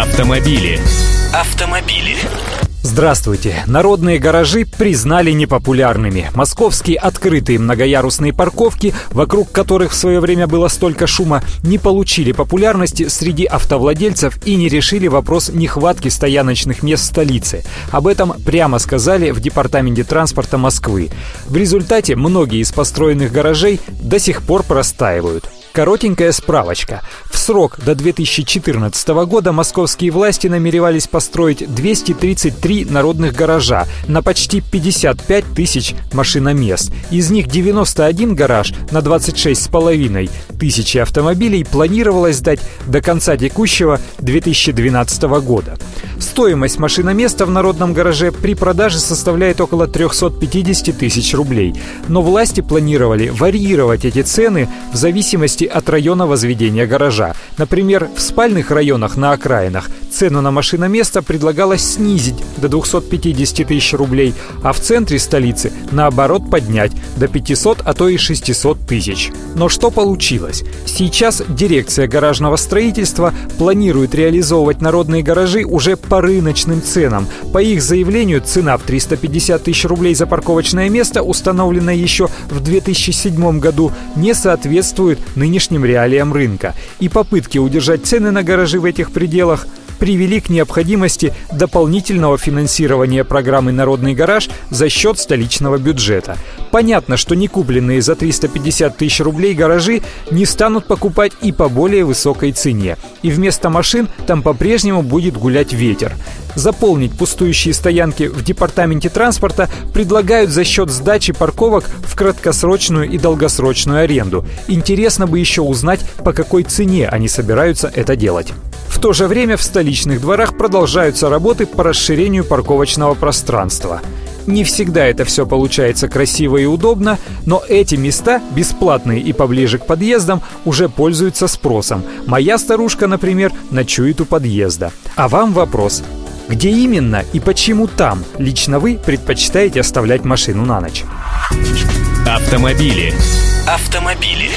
Автомобили. Автомобили. Здравствуйте! Народные гаражи признали непопулярными. Московские открытые многоярусные парковки, вокруг которых в свое время было столько шума, не получили популярности среди автовладельцев и не решили вопрос нехватки стояночных мест в столице. Об этом прямо сказали в Департаменте транспорта Москвы. В результате многие из построенных гаражей до сих пор простаивают. Коротенькая справочка. В срок до 2014 года московские власти намеревались построить 233 народных гаража на почти 55 тысяч машиномест. Из них 91 гараж на 26,5 тысячи автомобилей планировалось сдать до конца текущего 2012 года. Стоимость машиноместа в народном гараже при продаже составляет около 350 тысяч рублей. Но власти планировали варьировать эти цены в зависимости от района возведения гаража. Например, в спальных районах на окраинах цену на машиноместо предлагалось снизить до 250 тысяч рублей, а в центре столицы, наоборот, поднять до 500, а то и 600 тысяч. Но что получилось? Сейчас дирекция гаражного строительства планирует реализовывать народные гаражи уже по рыночным ценам. По их заявлению, цена в 350 тысяч рублей за парковочное место, установленная еще в 2007 году, не соответствует нынешним реалиям рынка. И попытки удержать цены на гаражи в этих пределах привели к необходимости дополнительного финансирования программы «Народный гараж» за счет столичного бюджета. Понятно, что не купленные за 350 тысяч рублей гаражи не станут покупать и по более высокой цене. И вместо машин там по-прежнему будет гулять ветер. Заполнить пустующие стоянки в департаменте транспорта предлагают за счет сдачи парковок в краткосрочную и долгосрочную аренду. Интересно бы еще узнать, по какой цене они собираются это делать. В то же время в столичных дворах продолжаются работы по расширению парковочного пространства. Не всегда это все получается красиво и удобно, но эти места, бесплатные и поближе к подъездам, уже пользуются спросом. Моя старушка, например, ночует у подъезда. А вам вопрос. Где именно и почему там лично вы предпочитаете оставлять машину на ночь? Автомобили. Автомобили.